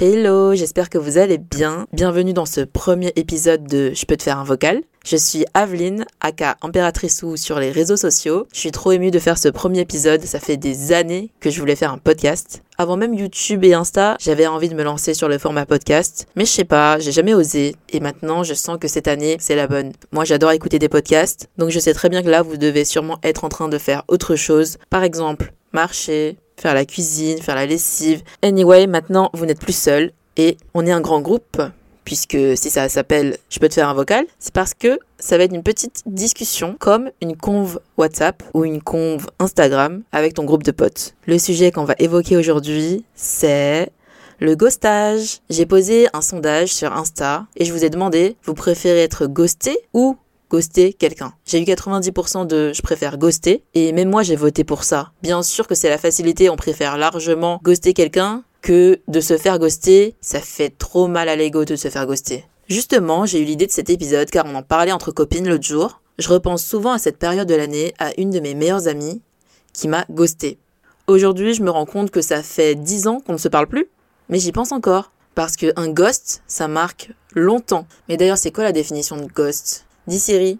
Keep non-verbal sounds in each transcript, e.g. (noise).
Hello, j'espère que vous allez bien. Bienvenue dans ce premier épisode de Je peux te faire un vocal. Je suis Aveline, aka Impératrice ou sur les réseaux sociaux. Je suis trop émue de faire ce premier épisode, ça fait des années que je voulais faire un podcast. Avant même YouTube et Insta, j'avais envie de me lancer sur le format podcast, mais je sais pas, j'ai jamais osé. Et maintenant, je sens que cette année, c'est la bonne. Moi, j'adore écouter des podcasts, donc je sais très bien que là, vous devez sûrement être en train de faire autre chose. Par exemple, marcher, faire la cuisine, faire la lessive. Anyway, maintenant, vous n'êtes plus seul et on est un grand groupe. Puisque si ça s'appelle Je peux te faire un vocal, c'est parce que ça va être une petite discussion comme une conve WhatsApp ou une conve Instagram avec ton groupe de potes. Le sujet qu'on va évoquer aujourd'hui, c'est le ghostage. J'ai posé un sondage sur Insta et je vous ai demandé, vous préférez être ghosté ou ghoster quelqu'un. J'ai eu 90% de je préfère ghoster et même moi j'ai voté pour ça. Bien sûr que c'est la facilité, on préfère largement ghoster quelqu'un que de se faire ghoster. Ça fait trop mal à l'ego de se faire ghoster. Justement, j'ai eu l'idée de cet épisode car on en parlait entre copines l'autre jour. Je repense souvent à cette période de l'année à une de mes meilleures amies qui m'a ghosté. Aujourd'hui, je me rends compte que ça fait 10 ans qu'on ne se parle plus, mais j'y pense encore. Parce qu'un ghost, ça marque longtemps. Mais d'ailleurs, c'est quoi la définition de ghost? Dis Siri.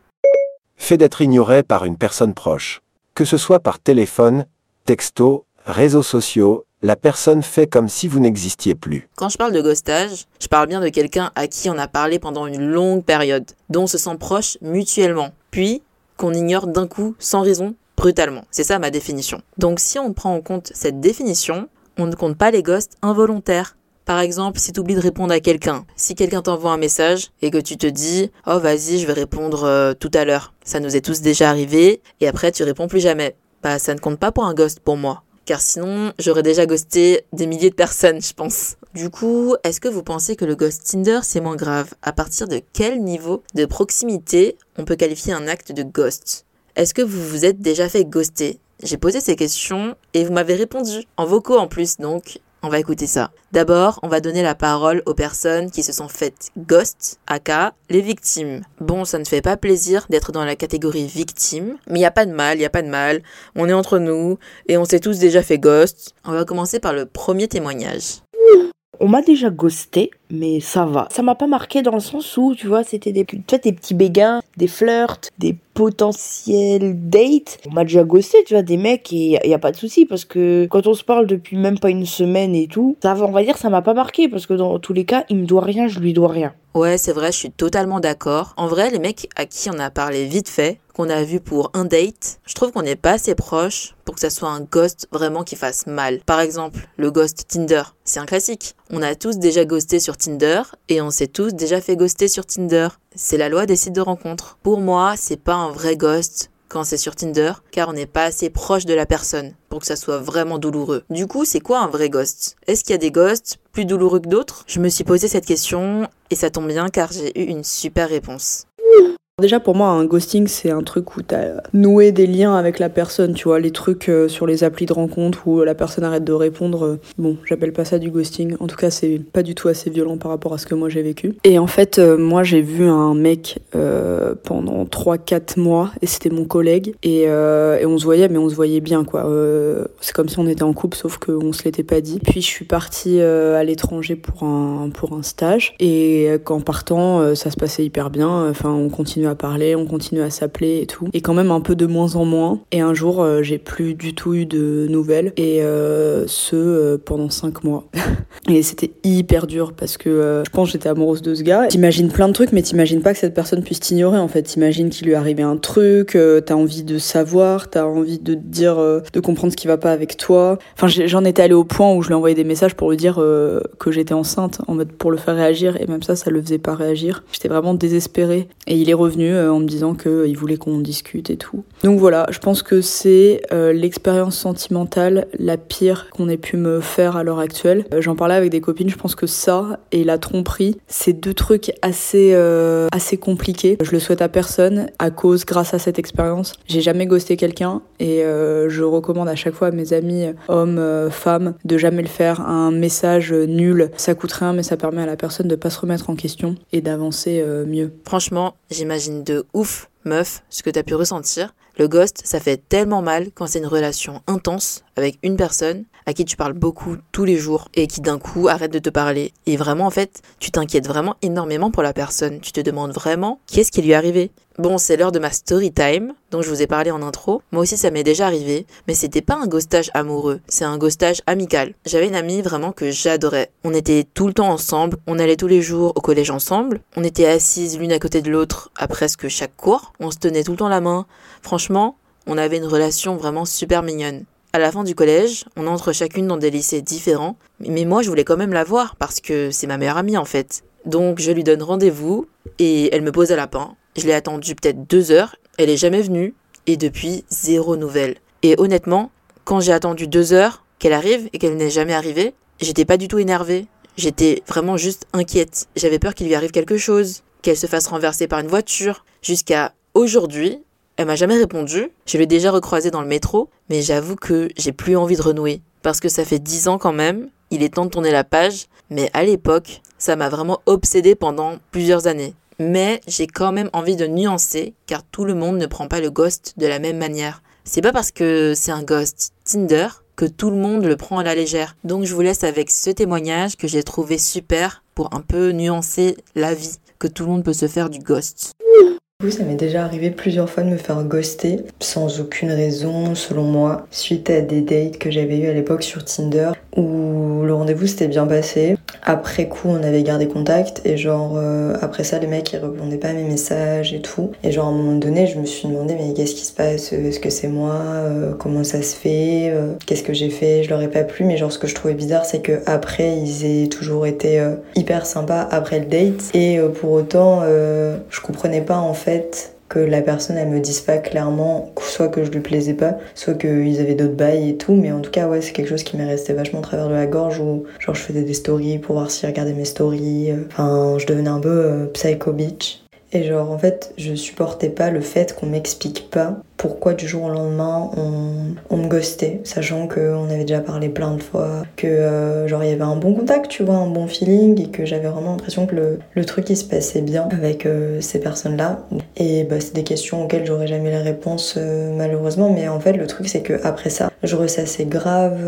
Fait d'être ignoré par une personne proche. Que ce soit par téléphone, texto, réseaux sociaux, la personne fait comme si vous n'existiez plus. Quand je parle de ghostage, je parle bien de quelqu'un à qui on a parlé pendant une longue période, dont on se sent proche mutuellement, puis qu'on ignore d'un coup, sans raison, brutalement. C'est ça ma définition. Donc si on prend en compte cette définition, on ne compte pas les ghosts involontaires. Par exemple, si tu oublies de répondre à quelqu'un, si quelqu'un t'envoie un message et que tu te dis "Oh vas-y, je vais répondre euh, tout à l'heure." Ça nous est tous déjà arrivé et après tu réponds plus jamais. Bah ça ne compte pas pour un ghost pour moi. Car sinon, j'aurais déjà ghosté des milliers de personnes, je pense. Du coup, est-ce que vous pensez que le ghost Tinder c'est moins grave? À partir de quel niveau de proximité on peut qualifier un acte de ghost? Est-ce que vous vous êtes déjà fait ghoster? J'ai posé ces questions et vous m'avez répondu en vocaux en plus, donc on va écouter ça. D'abord, on va donner la parole aux personnes qui se sont faites ghost, aka les victimes. Bon, ça ne fait pas plaisir d'être dans la catégorie victime, mais il y a pas de mal, il y a pas de mal. On est entre nous et on s'est tous déjà fait ghost. On va commencer par le premier témoignage. On m'a déjà ghosté, mais ça va. Ça m'a pas marqué dans le sens où, tu vois, c'était des, des petits béguins, des flirts, des potentiels dates. On m'a déjà ghosté, tu vois, des mecs, et y a pas de souci, parce que quand on se parle depuis même pas une semaine et tout, ça on va dire, ça m'a pas marqué, parce que dans tous les cas, il me doit rien, je lui dois rien. Ouais, c'est vrai, je suis totalement d'accord. En vrai, les mecs à qui on a parlé vite fait, qu'on a vu pour un date, je trouve qu'on n'est pas assez proche pour que ça soit un ghost vraiment qui fasse mal. Par exemple, le ghost Tinder, c'est un classique. On a tous déjà ghosté sur Tinder et on s'est tous déjà fait ghoster sur Tinder. C'est la loi des sites de rencontres. Pour moi, c'est pas un vrai ghost quand c'est sur Tinder, car on n'est pas assez proche de la personne pour que ça soit vraiment douloureux. Du coup, c'est quoi un vrai ghost? Est-ce qu'il y a des ghosts plus douloureux que d'autres? Je me suis posé cette question et ça tombe bien car j'ai eu une super réponse. Déjà pour moi un ghosting c'est un truc où t'as noué des liens avec la personne, tu vois, les trucs euh, sur les applis de rencontre où la personne arrête de répondre. euh, bon, j'appelle pas ça du ghosting. En tout cas c'est pas du tout assez violent par rapport à ce que moi j'ai vécu. Et en fait euh, moi j'ai vu un mec pendant 3-4 mois et c'était mon collègue et, on se voyait mais on se voyait bien quoi. C'est comme si on était en couple sauf qu'on se l'était pas dit. Puis je suis partie à l'étranger pour un, pour un stage et qu'en partant ça se passait hyper bien. Enfin on continue à parler, on continue à s'appeler et tout. Et quand même un peu de moins en moins. Et un jour, euh, j'ai plus du tout eu de nouvelles. Et euh, ce, euh, pendant cinq mois. (laughs) et c'était hyper dur parce que je pense que j'étais amoureuse de ce gars. T'imagines plein de trucs, mais t'imagines pas que cette personne puisse t'ignorer en fait. T'imagines qu'il lui arrivait un truc, t'as envie de savoir, t'as envie de dire, de comprendre ce qui va pas avec toi. Enfin, j'en étais allée au point où je lui envoyais des messages pour lui dire que j'étais enceinte, en mode pour le faire réagir. Et même ça, ça le faisait pas réagir. J'étais vraiment désespérée. Et il est revenu en me disant qu'il voulait qu'on discute et tout. Donc voilà, je pense que c'est euh, l'expérience sentimentale la pire qu'on ait pu me faire à l'heure actuelle. Euh, j'en parlais avec des copines, je pense que ça et la tromperie, c'est deux trucs assez euh, assez compliqués. Je le souhaite à personne à cause grâce à cette expérience. J'ai jamais ghosté quelqu'un et je recommande à chaque fois à mes amis hommes, femmes de jamais le faire. Un message nul, ça coûte rien mais ça permet à la personne de pas se remettre en question et d'avancer mieux. Franchement, j'imagine de ouf meuf, ce que t'as pu ressentir. Le ghost, ça fait tellement mal quand c'est une relation intense avec une personne à qui tu parles beaucoup tous les jours et qui d'un coup arrête de te parler. Et vraiment, en fait, tu t'inquiètes vraiment énormément pour la personne. Tu te demandes vraiment qu'est-ce qui lui est arrivé? Bon, c'est l'heure de ma story time, dont je vous ai parlé en intro. Moi aussi, ça m'est déjà arrivé, mais c'était pas un ghostage amoureux, c'est un ghostage amical. J'avais une amie vraiment que j'adorais. On était tout le temps ensemble, on allait tous les jours au collège ensemble, on était assises l'une à côté de l'autre à presque chaque cours, on se tenait tout le temps la main. Franchement, on avait une relation vraiment super mignonne. À la fin du collège, on entre chacune dans des lycées différents, mais moi je voulais quand même la voir parce que c'est ma meilleure amie en fait. Donc je lui donne rendez-vous et elle me pose à lapin. Je l'ai attendue peut-être deux heures, elle est jamais venue et depuis zéro nouvelle. Et honnêtement, quand j'ai attendu deux heures qu'elle arrive et qu'elle n'est jamais arrivée, j'étais pas du tout énervée. J'étais vraiment juste inquiète. J'avais peur qu'il lui arrive quelque chose, qu'elle se fasse renverser par une voiture. Jusqu'à aujourd'hui, elle m'a jamais répondu. Je l'ai déjà recroisée dans le métro, mais j'avoue que j'ai plus envie de renouer. Parce que ça fait dix ans quand même, il est temps de tourner la page, mais à l'époque, ça m'a vraiment obsédé pendant plusieurs années. Mais j'ai quand même envie de nuancer, car tout le monde ne prend pas le ghost de la même manière. C'est pas parce que c'est un ghost Tinder que tout le monde le prend à la légère. Donc je vous laisse avec ce témoignage que j'ai trouvé super pour un peu nuancer la vie que tout le monde peut se faire du ghost. Ça m'est déjà arrivé plusieurs fois de me faire ghoster sans aucune raison, selon moi, suite à des dates que j'avais eu à l'époque sur Tinder où le rendez-vous s'était bien passé. Après coup, on avait gardé contact et genre euh, après ça, les mecs ils répondaient pas à mes messages et tout. Et genre à un moment donné, je me suis demandé mais qu'est-ce qui se passe? Est-ce que c'est moi? Euh, Comment ça se fait? Euh, Qu'est-ce que j'ai fait? Je leur ai pas plu, mais genre ce que je trouvais bizarre, c'est que après ils aient toujours été hyper sympas après le date. Et pour autant, je comprenais pas en fait que la personne elle me dise pas clairement soit que je lui plaisais pas soit qu'ils avaient d'autres bails et tout mais en tout cas ouais c'est quelque chose qui m'est resté vachement à travers de la gorge où genre je faisais des stories pour voir s'ils regardaient mes stories enfin je devenais un peu euh, psycho bitch. Et genre en fait je supportais pas le fait qu'on m'explique pas pourquoi du jour au lendemain on, me ghostait, sachant qu'on avait déjà parlé plein de fois, que euh, genre il y avait un bon contact, tu vois, un bon feeling, et que j'avais vraiment l'impression que le, truc il se passait bien avec euh, ces personnes-là. Et bah, c'est des questions auxquelles j'aurais jamais la réponse euh, malheureusement, mais en fait le truc c'est que après ça, je ressassais grave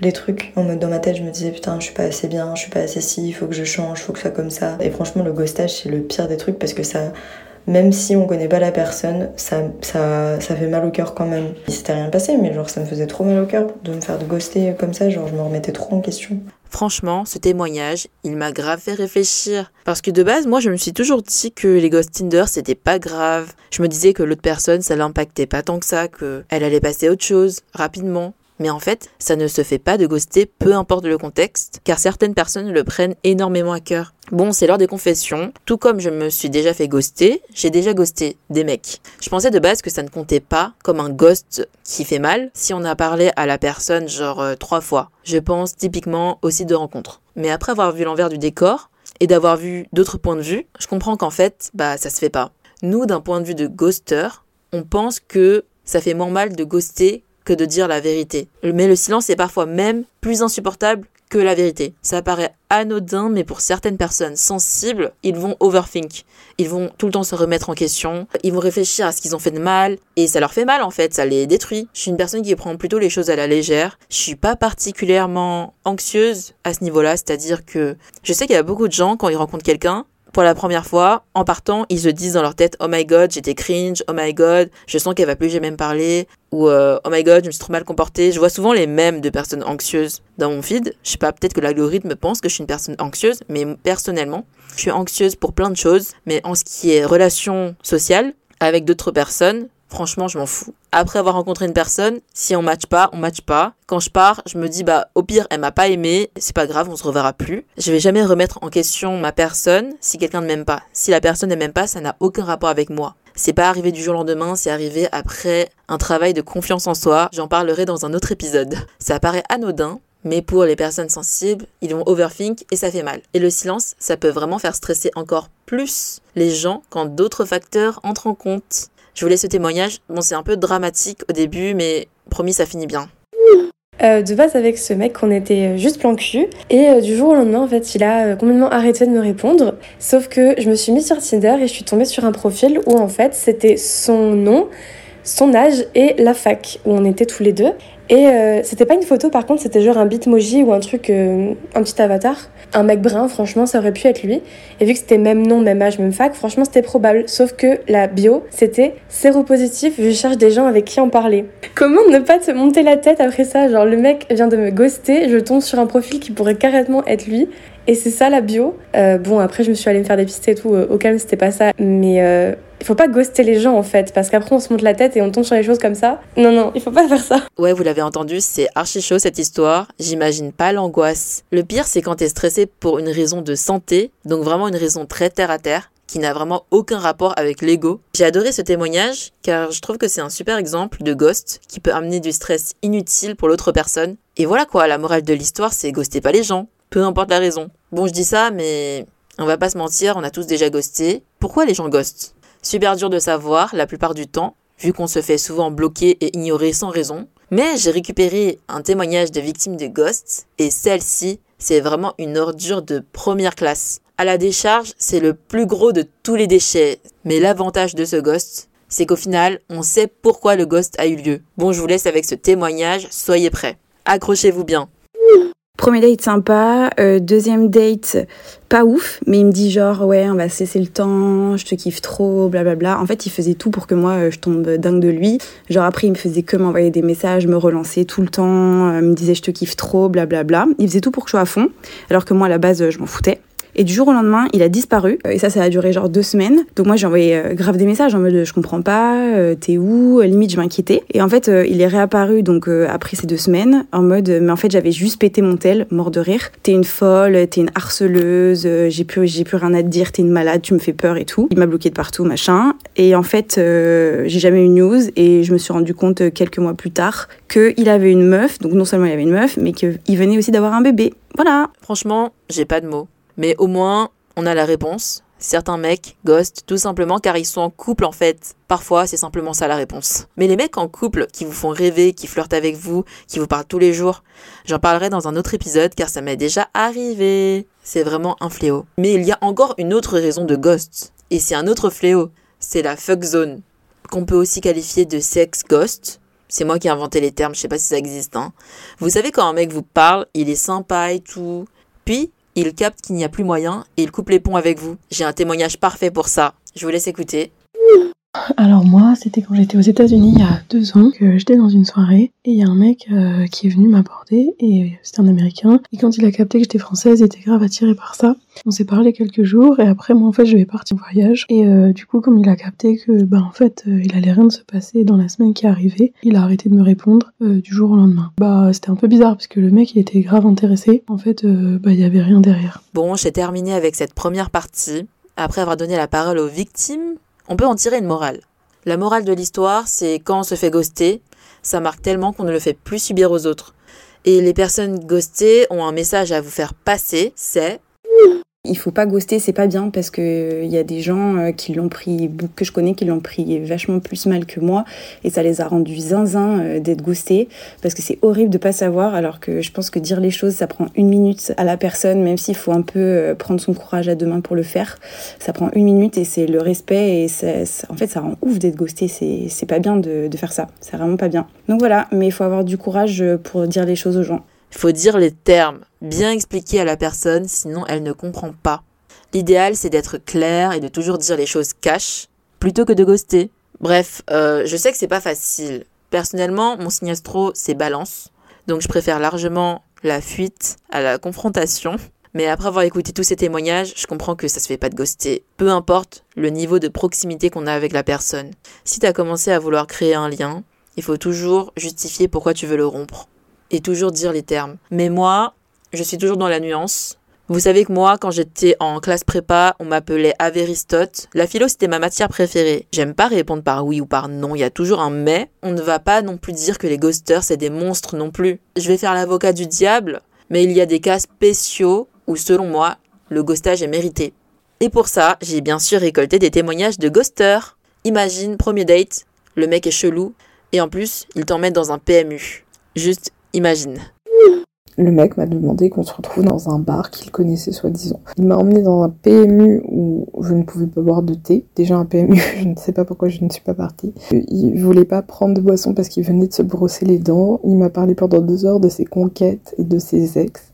les trucs. En mode dans ma tête, je me disais putain, je suis pas assez bien, je suis pas assez si, il faut que je change, faut que ça comme ça. Et franchement, le ghostage c'est le pire des trucs parce que ça même si on connaît pas la personne, ça, ça, ça fait mal au cœur quand même. Il s'était rien passé, mais genre ça me faisait trop mal au cœur de me faire ghoster comme ça, genre je me remettais trop en question. Franchement, ce témoignage, il m'a grave fait réfléchir. Parce que de base, moi, je me suis toujours dit que les ghosts Tinder, c'était pas grave. Je me disais que l'autre personne, ça l'impactait pas tant que ça, que elle allait passer autre chose, rapidement. Mais en fait, ça ne se fait pas de ghoster, peu importe le contexte, car certaines personnes le prennent énormément à cœur. Bon, c'est l'heure des confessions. Tout comme je me suis déjà fait ghoster, j'ai déjà ghosté des mecs. Je pensais de base que ça ne comptait pas comme un ghost qui fait mal si on a parlé à la personne genre euh, trois fois. Je pense typiquement aussi de rencontres. Mais après avoir vu l'envers du décor et d'avoir vu d'autres points de vue, je comprends qu'en fait, bah ça se fait pas. Nous, d'un point de vue de ghoster, on pense que ça fait moins mal de ghoster que de dire la vérité. Mais le silence est parfois même plus insupportable que la vérité. Ça paraît anodin, mais pour certaines personnes sensibles, ils vont overthink. Ils vont tout le temps se remettre en question. Ils vont réfléchir à ce qu'ils ont fait de mal. Et ça leur fait mal, en fait. Ça les détruit. Je suis une personne qui prend plutôt les choses à la légère. Je suis pas particulièrement anxieuse à ce niveau-là. C'est-à-dire que je sais qu'il y a beaucoup de gens, quand ils rencontrent quelqu'un, pour la première fois, en partant, ils se disent dans leur tête Oh my god, j'étais cringe, oh my god, je sens qu'elle va plus jamais me parler, ou euh, Oh my god, je me suis trop mal comportée. Je vois souvent les mêmes de personnes anxieuses dans mon feed. Je sais pas, peut-être que l'algorithme pense que je suis une personne anxieuse, mais personnellement, je suis anxieuse pour plein de choses, mais en ce qui est relation sociale avec d'autres personnes, Franchement, je m'en fous. Après avoir rencontré une personne, si on match pas, on match pas. Quand je pars, je me dis bah au pire, elle m'a pas aimé, c'est pas grave, on se reverra plus. Je vais jamais remettre en question ma personne si quelqu'un ne m'aime pas. Si la personne ne m'aime pas, ça n'a aucun rapport avec moi. C'est pas arrivé du jour au lendemain, c'est arrivé après un travail de confiance en soi. J'en parlerai dans un autre épisode. Ça paraît anodin, mais pour les personnes sensibles, ils vont overthink et ça fait mal. Et le silence, ça peut vraiment faire stresser encore plus les gens quand d'autres facteurs entrent en compte. Je vous laisse ce témoignage. Bon, c'est un peu dramatique au début, mais promis, ça finit bien. Euh, de base avec ce mec on était juste plan cul et euh, du jour au lendemain en fait il a euh, complètement arrêté de me répondre sauf que je me suis mise sur Tinder et je suis tombée sur un profil où en fait c'était son nom, son âge et la fac où on était tous les deux et euh, c'était pas une photo, par contre, c'était genre un bitmoji ou un truc, euh, un petit avatar. Un mec brun, franchement, ça aurait pu être lui. Et vu que c'était même nom, même âge, même fac, franchement, c'était probable. Sauf que la bio, c'était séropositif, je cherche des gens avec qui en parler. Comment ne pas te monter la tête après ça? Genre, le mec vient de me ghoster, je tombe sur un profil qui pourrait carrément être lui. Et c'est ça la bio. Euh, bon, après, je me suis allée me faire des pistes et tout. au calme, c'était pas ça. Mais il faut pas ghoster les gens en fait, parce qu'après on se monte la tête et on tombe sur les choses comme ça. Non, non, il faut pas faire ça. Ouais, vous l'avez entendu, c'est archi chaud cette histoire. J'imagine pas l'angoisse. Le pire, c'est quand t'es stressé pour une raison de santé, donc vraiment une raison très terre à terre qui n'a vraiment aucun rapport avec l'ego. J'ai adoré ce témoignage car je trouve que c'est un super exemple de ghost qui peut amener du stress inutile pour l'autre personne. Et voilà quoi, la morale de l'histoire c'est ghoster pas les gens, peu importe la raison. Bon, je dis ça, mais on va pas se mentir, on a tous déjà ghosté. Pourquoi les gens ghostent? Super dur de savoir la plupart du temps, vu qu'on se fait souvent bloquer et ignorer sans raison. Mais j'ai récupéré un témoignage de victime de Ghost, et celle-ci, c'est vraiment une ordure de première classe. À la décharge, c'est le plus gros de tous les déchets. Mais l'avantage de ce Ghost, c'est qu'au final, on sait pourquoi le Ghost a eu lieu. Bon, je vous laisse avec ce témoignage, soyez prêts. Accrochez-vous bien. Premier date sympa, euh, deuxième date pas ouf, mais il me dit genre ouais on va cesser le temps, je te kiffe trop, blablabla. En fait il faisait tout pour que moi euh, je tombe dingue de lui. Genre après il me faisait que m'envoyer des messages, me relancer tout le temps, euh, me disait je te kiffe trop, blablabla. Il faisait tout pour que je sois à fond, alors que moi à la base je m'en foutais. Et du jour au lendemain, il a disparu. Et ça, ça a duré genre deux semaines. Donc moi, j'ai envoyé euh, grave des messages en mode je comprends pas, euh, t'es où? Limite, je m'inquiétais. Et en fait, euh, il est réapparu donc après ces deux semaines en mode mais en fait, j'avais juste pété mon tel, mort de rire. T'es une folle, t'es une harceleuse, j'ai plus, j'ai plus rien à te dire, t'es une malade, tu me fais peur et tout. Il m'a bloqué de partout, machin. Et en fait, j'ai jamais eu une news et je me suis rendu compte quelques mois plus tard qu'il avait une meuf. Donc non seulement il avait une meuf, mais qu'il venait aussi d'avoir un bébé. Voilà. Franchement, j'ai pas de mots. Mais au moins, on a la réponse. Certains mecs ghostent tout simplement car ils sont en couple en fait. Parfois, c'est simplement ça la réponse. Mais les mecs en couple qui vous font rêver, qui flirtent avec vous, qui vous parlent tous les jours, j'en parlerai dans un autre épisode car ça m'est déjà arrivé. C'est vraiment un fléau. Mais il y a encore une autre raison de ghost. Et c'est un autre fléau. C'est la fuck zone. Qu'on peut aussi qualifier de sex ghost. C'est moi qui ai inventé les termes, je sais pas si ça existe. Hein. Vous savez quand un mec vous parle, il est sympa et tout. Puis, il capte qu'il n'y a plus moyen et il coupe les ponts avec vous. J'ai un témoignage parfait pour ça. Je vous laisse écouter. Alors moi, c'était quand j'étais aux États-Unis il y a deux ans que j'étais dans une soirée et il y a un mec euh, qui est venu m'aborder et c'était un Américain. Et quand il a capté que j'étais française, il était grave attiré par ça. On s'est parlé quelques jours et après moi en fait je vais partir en voyage et euh, du coup comme il a capté que bah en fait euh, il allait rien de se passer dans la semaine qui arrivait, il a arrêté de me répondre du jour au lendemain. Bah c'était un peu bizarre parce que le mec il était grave intéressé. En fait bah il y avait rien derrière. Bon, j'ai terminé avec cette première partie. Après avoir donné la parole aux victimes, on peut en tirer une morale. La morale de l'histoire, c'est quand on se fait ghoster, ça marque tellement qu'on ne le fait plus subir aux autres. Et les personnes ghostées ont un message à vous faire passer, c'est il faut pas ghoster, c'est pas bien parce que il y a des gens euh, qui l'ont pris, que je connais, qui l'ont pris vachement plus mal que moi et ça les a rendus zinzin euh, d'être ghostés parce que c'est horrible de pas savoir alors que je pense que dire les choses ça prend une minute à la personne même s'il faut un peu euh, prendre son courage à deux mains pour le faire. Ça prend une minute et c'est le respect et ça, en fait ça rend ouf d'être ghosté, c'est pas bien de, de faire ça, c'est vraiment pas bien. Donc voilà, mais il faut avoir du courage pour dire les choses aux gens. Il faut dire les termes, bien expliquer à la personne, sinon elle ne comprend pas. L'idéal, c'est d'être clair et de toujours dire les choses cash plutôt que de ghoster. Bref, euh, je sais que c'est pas facile. Personnellement, mon signe astro, c'est balance. Donc je préfère largement la fuite à la confrontation. Mais après avoir écouté tous ces témoignages, je comprends que ça se fait pas de ghoster. Peu importe le niveau de proximité qu'on a avec la personne. Si t'as commencé à vouloir créer un lien, il faut toujours justifier pourquoi tu veux le rompre. Et toujours dire les termes. Mais moi, je suis toujours dans la nuance. Vous savez que moi, quand j'étais en classe prépa, on m'appelait Averistote. La philo, c'était ma matière préférée. J'aime pas répondre par oui ou par non, il y a toujours un mais. On ne va pas non plus dire que les ghosters, c'est des monstres non plus. Je vais faire l'avocat du diable, mais il y a des cas spéciaux où, selon moi, le ghostage est mérité. Et pour ça, j'ai bien sûr récolté des témoignages de ghosters. Imagine, premier date, le mec est chelou, et en plus, il t'emmène dans un PMU. Juste imagine. Le mec m'a demandé qu'on se retrouve dans un bar qu'il connaissait soi-disant. Il m'a emmené dans un PMU où je ne pouvais pas boire de thé. Déjà un PMU, (laughs) je ne sais pas pourquoi je ne suis pas partie. Il voulait pas prendre de boisson parce qu'il venait de se brosser les dents. Il m'a parlé pendant deux heures de ses conquêtes et de ses ex.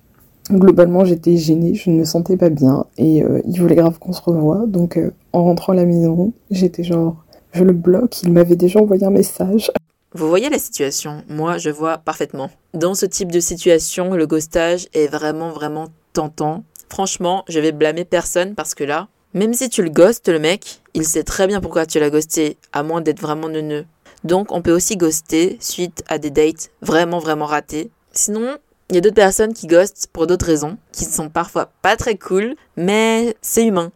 Globalement, j'étais gênée, je ne me sentais pas bien et euh, il voulait grave qu'on se revoie. Donc euh, en rentrant à la maison, j'étais genre, je le bloque. Il m'avait déjà envoyé un message. Vous voyez la situation Moi, je vois parfaitement. Dans ce type de situation, le ghostage est vraiment, vraiment tentant. Franchement, je vais blâmer personne parce que là, même si tu le ghostes, le mec, il sait très bien pourquoi tu l'as ghosté, à moins d'être vraiment neuneux. Donc, on peut aussi ghoster suite à des dates vraiment, vraiment ratées. Sinon, il y a d'autres personnes qui ghostent pour d'autres raisons, qui sont parfois pas très cool, mais c'est humain.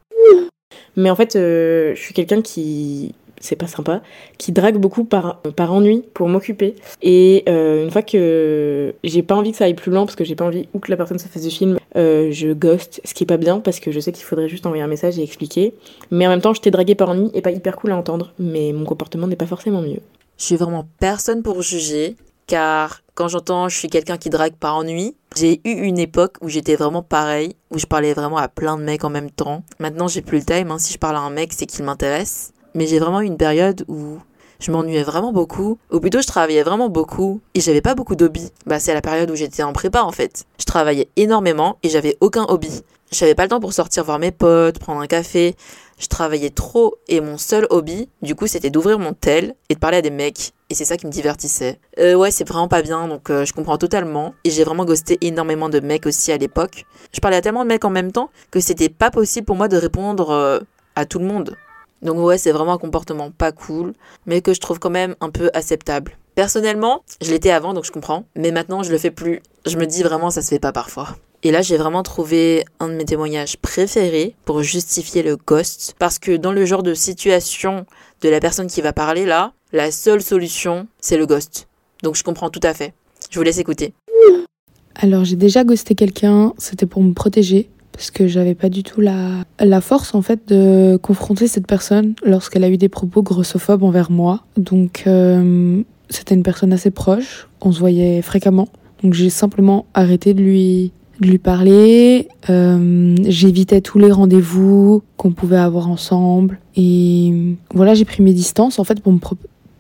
Mais en fait, euh, je suis quelqu'un qui c'est pas sympa, qui drague beaucoup par, par ennui pour m'occuper. Et euh, une fois que j'ai pas envie que ça aille plus loin, parce que j'ai pas envie ou que la personne se fasse du film, euh, je ghost, ce qui est pas bien, parce que je sais qu'il faudrait juste envoyer un message et expliquer. Mais en même temps, je t'ai dragué par ennui et pas hyper cool à entendre, mais mon comportement n'est pas forcément mieux. Je suis vraiment personne pour juger, car quand j'entends je suis quelqu'un qui drague par ennui, j'ai eu une époque où j'étais vraiment pareil, où je parlais vraiment à plein de mecs en même temps. Maintenant, j'ai plus le time, hein. si je parle à un mec, c'est qu'il m'intéresse. Mais j'ai vraiment eu une période où je m'ennuyais vraiment beaucoup, ou plutôt je travaillais vraiment beaucoup et j'avais pas beaucoup d'hobbies. Bah c'est la période où j'étais en prépa en fait. Je travaillais énormément et j'avais aucun hobby. J'avais pas le temps pour sortir voir mes potes, prendre un café. Je travaillais trop et mon seul hobby, du coup, c'était d'ouvrir mon tel et de parler à des mecs. Et c'est ça qui me divertissait. Euh, ouais, c'est vraiment pas bien, donc euh, je comprends totalement. Et j'ai vraiment ghosté énormément de mecs aussi à l'époque. Je parlais à tellement de mecs en même temps que c'était pas possible pour moi de répondre euh, à tout le monde. Donc ouais, c'est vraiment un comportement pas cool, mais que je trouve quand même un peu acceptable. Personnellement, je l'étais avant, donc je comprends, mais maintenant je le fais plus. Je me dis vraiment, ça se fait pas parfois. Et là, j'ai vraiment trouvé un de mes témoignages préférés pour justifier le ghost, parce que dans le genre de situation de la personne qui va parler là, la seule solution, c'est le ghost. Donc je comprends tout à fait. Je vous laisse écouter. Alors j'ai déjà ghosté quelqu'un, c'était pour me protéger parce que j'avais pas du tout la, la force en fait de confronter cette personne lorsqu'elle a eu des propos grossophobes envers moi. Donc euh, c'était une personne assez proche, on se voyait fréquemment. Donc j'ai simplement arrêté de lui de lui parler. Euh, J'évitais tous les rendez-vous qu'on pouvait avoir ensemble. Et voilà, j'ai pris mes distances en fait pour me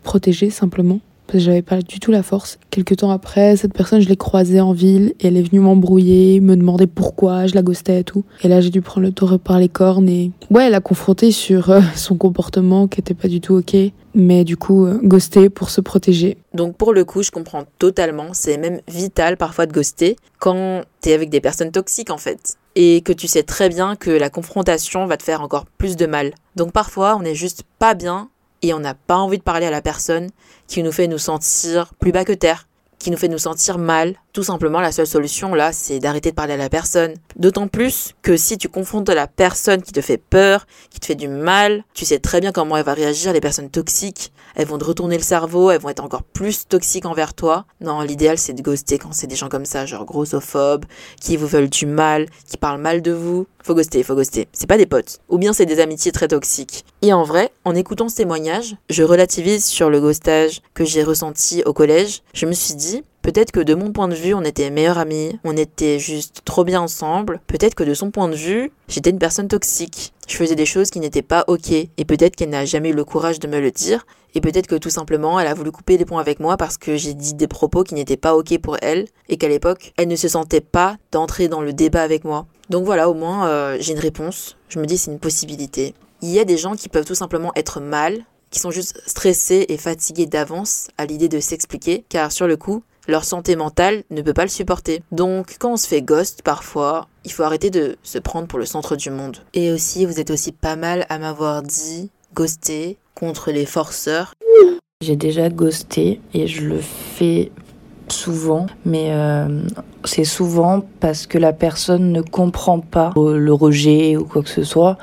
protéger simplement parce que j'avais pas du tout la force. Quelques temps après, cette personne, je l'ai croisée en ville et elle est venue m'embrouiller, me demander pourquoi je la ghostais et tout. Et là, j'ai dû prendre le taureau par les cornes et ouais, la confronter sur euh, (laughs) son comportement qui était pas du tout ok. Mais du coup, euh, ghoster pour se protéger. Donc pour le coup, je comprends totalement. C'est même vital parfois de ghoster quand t'es avec des personnes toxiques en fait. Et que tu sais très bien que la confrontation va te faire encore plus de mal. Donc parfois, on est juste pas bien et on n'a pas envie de parler à la personne qui nous fait nous sentir plus bas que terre, qui nous fait nous sentir mal. Tout simplement, la seule solution là, c'est d'arrêter de parler à la personne. D'autant plus que si tu confrontes la personne qui te fait peur, qui te fait du mal, tu sais très bien comment elle va réagir, les personnes toxiques. Elles vont te retourner le cerveau, elles vont être encore plus toxiques envers toi. Non, l'idéal c'est de ghoster quand c'est des gens comme ça, genre grossophobes, qui vous veulent du mal, qui parlent mal de vous. Faut ghoster, faut ghoster. C'est pas des potes. Ou bien c'est des amitiés très toxiques. Et en vrai, en écoutant ce témoignage, je relativise sur le ghostage que j'ai ressenti au collège. Je me suis dit, Peut-être que de mon point de vue, on était meilleurs amis, on était juste trop bien ensemble. Peut-être que de son point de vue, j'étais une personne toxique. Je faisais des choses qui n'étaient pas ok. Et peut-être qu'elle n'a jamais eu le courage de me le dire. Et peut-être que tout simplement, elle a voulu couper les ponts avec moi parce que j'ai dit des propos qui n'étaient pas ok pour elle. Et qu'à l'époque, elle ne se sentait pas d'entrer dans le débat avec moi. Donc voilà, au moins euh, j'ai une réponse. Je me dis c'est une possibilité. Il y a des gens qui peuvent tout simplement être mal, qui sont juste stressés et fatigués d'avance à l'idée de s'expliquer, car sur le coup, leur santé mentale ne peut pas le supporter. Donc quand on se fait ghost parfois, il faut arrêter de se prendre pour le centre du monde. Et aussi, vous êtes aussi pas mal à m'avoir dit ghoster contre les forceurs. J'ai déjà ghosté et je le fais souvent, mais euh, c'est souvent parce que la personne ne comprend pas le rejet ou quoi que ce soit.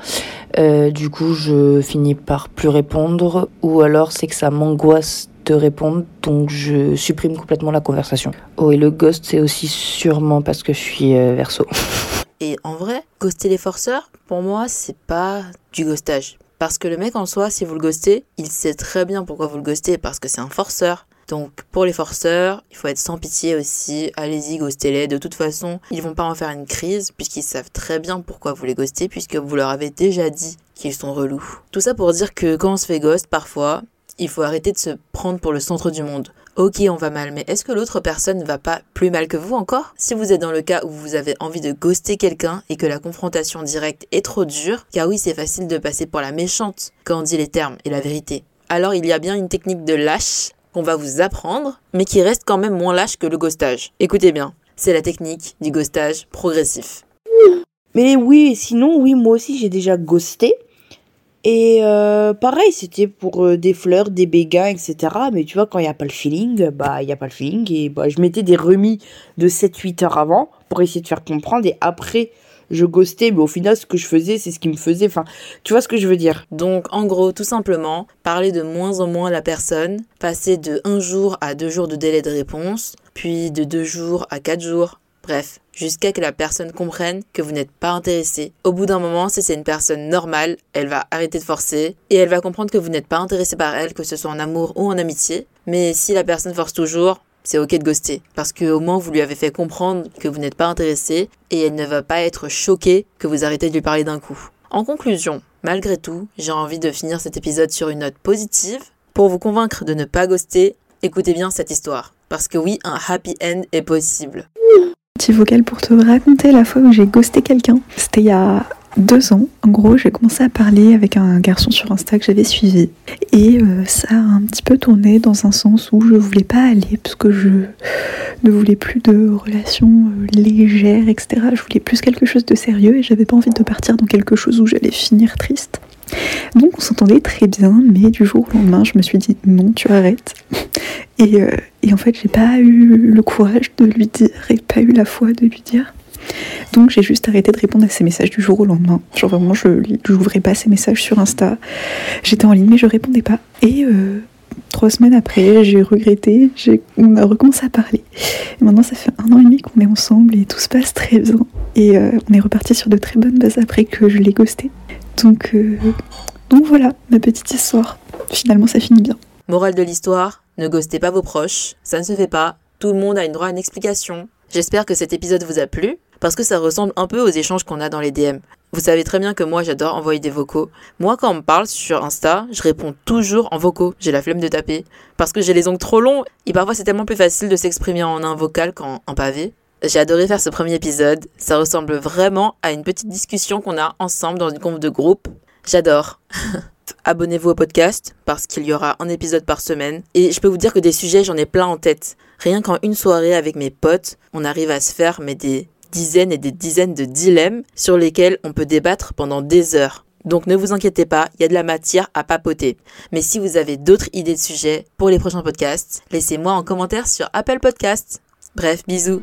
Euh, du coup, je finis par plus répondre, ou alors c'est que ça m'angoisse de répondre, donc je supprime complètement la conversation. Oh, et le ghost, c'est aussi sûrement parce que je suis euh, verso. (laughs) Et en vrai, ghoster les forceurs, pour moi, c'est pas du ghostage. Parce que le mec en soi, si vous le ghostez, il sait très bien pourquoi vous le ghostez, parce que c'est un forceur. Donc pour les forceurs, il faut être sans pitié aussi. Allez-y, ghostez-les. De toute façon, ils vont pas en faire une crise puisqu'ils savent très bien pourquoi vous les ghostez puisque vous leur avez déjà dit qu'ils sont relous. Tout ça pour dire que quand on se fait ghost, parfois, il faut arrêter de se prendre pour le centre du monde. Ok, on va mal, mais est-ce que l'autre personne ne va pas plus mal que vous encore? Si vous êtes dans le cas où vous avez envie de ghoster quelqu'un et que la confrontation directe est trop dure, car oui, c'est facile de passer pour la méchante quand on dit les termes et la vérité. Alors il y a bien une technique de lâche qu'on va vous apprendre, mais qui reste quand même moins lâche que le ghostage. Écoutez bien, c'est la technique du ghostage progressif. Mais oui, sinon, oui, moi aussi j'ai déjà ghosté. Et euh, pareil, c'était pour euh, des fleurs, des béguins, etc. Mais tu vois, quand il n'y a pas le feeling, bah il n'y a pas le feeling. Et bah, je mettais des remis de 7-8 heures avant pour essayer de faire comprendre. Et après, je ghostais. Mais au final, ce que je faisais, c'est ce qui me faisait. Enfin, tu vois ce que je veux dire? Donc, en gros, tout simplement, parler de moins en moins à la personne, passer de 1 jour à 2 jours de délai de réponse, puis de 2 jours à 4 jours. Bref, jusqu'à que la personne comprenne que vous n'êtes pas intéressé. Au bout d'un moment, si c'est une personne normale, elle va arrêter de forcer et elle va comprendre que vous n'êtes pas intéressé par elle, que ce soit en amour ou en amitié. Mais si la personne force toujours, c'est ok de ghoster. Parce que au moins vous lui avez fait comprendre que vous n'êtes pas intéressé et elle ne va pas être choquée que vous arrêtez de lui parler d'un coup. En conclusion, malgré tout, j'ai envie de finir cet épisode sur une note positive. Pour vous convaincre de ne pas ghoster, écoutez bien cette histoire. Parce que oui, un happy end est possible petit vocal pour te raconter la fois où j'ai ghosté quelqu'un. C'était il y a deux ans. En gros, j'ai commencé à parler avec un garçon sur Insta que j'avais suivi. Et euh, ça a un petit peu tourné dans un sens où je voulais pas aller parce que je ne voulais plus de relations euh, légères, etc. Je voulais plus quelque chose de sérieux et j'avais pas envie de partir dans quelque chose où j'allais finir triste. Donc on s'entendait très bien, mais du jour au lendemain, je me suis dit non, tu arrêtes. (laughs) Et, euh, et en fait, j'ai pas eu le courage de lui dire et pas eu la foi de lui dire. Donc j'ai juste arrêté de répondre à ses messages du jour au lendemain. Genre vraiment, je n'ouvrais pas ses messages sur Insta. J'étais en ligne, mais je répondais pas. Et euh, trois semaines après, j'ai regretté, on a recommencé à parler. Maintenant, ça fait un an et demi qu'on est ensemble et tout se passe très bien. Et euh, on est reparti sur de très bonnes bases après que je l'ai ghosté. Donc, euh, donc voilà, ma petite histoire. Finalement, ça finit bien. Morale de l'histoire, ne ghostez pas vos proches, ça ne se fait pas, tout le monde a une droit à une explication. J'espère que cet épisode vous a plu, parce que ça ressemble un peu aux échanges qu'on a dans les DM. Vous savez très bien que moi j'adore envoyer des vocaux. Moi quand on me parle sur Insta, je réponds toujours en vocaux. J'ai la flemme de taper. Parce que j'ai les ongles trop longs et parfois c'est tellement plus facile de s'exprimer en un vocal qu'en pavé. J'ai adoré faire ce premier épisode. Ça ressemble vraiment à une petite discussion qu'on a ensemble dans une conf de groupe. J'adore. (laughs) Abonnez-vous au podcast parce qu'il y aura un épisode par semaine. Et je peux vous dire que des sujets, j'en ai plein en tête. Rien qu'en une soirée avec mes potes, on arrive à se faire mais des dizaines et des dizaines de dilemmes sur lesquels on peut débattre pendant des heures. Donc ne vous inquiétez pas, il y a de la matière à papoter. Mais si vous avez d'autres idées de sujets pour les prochains podcasts, laissez-moi en commentaire sur Apple Podcasts. Bref, bisous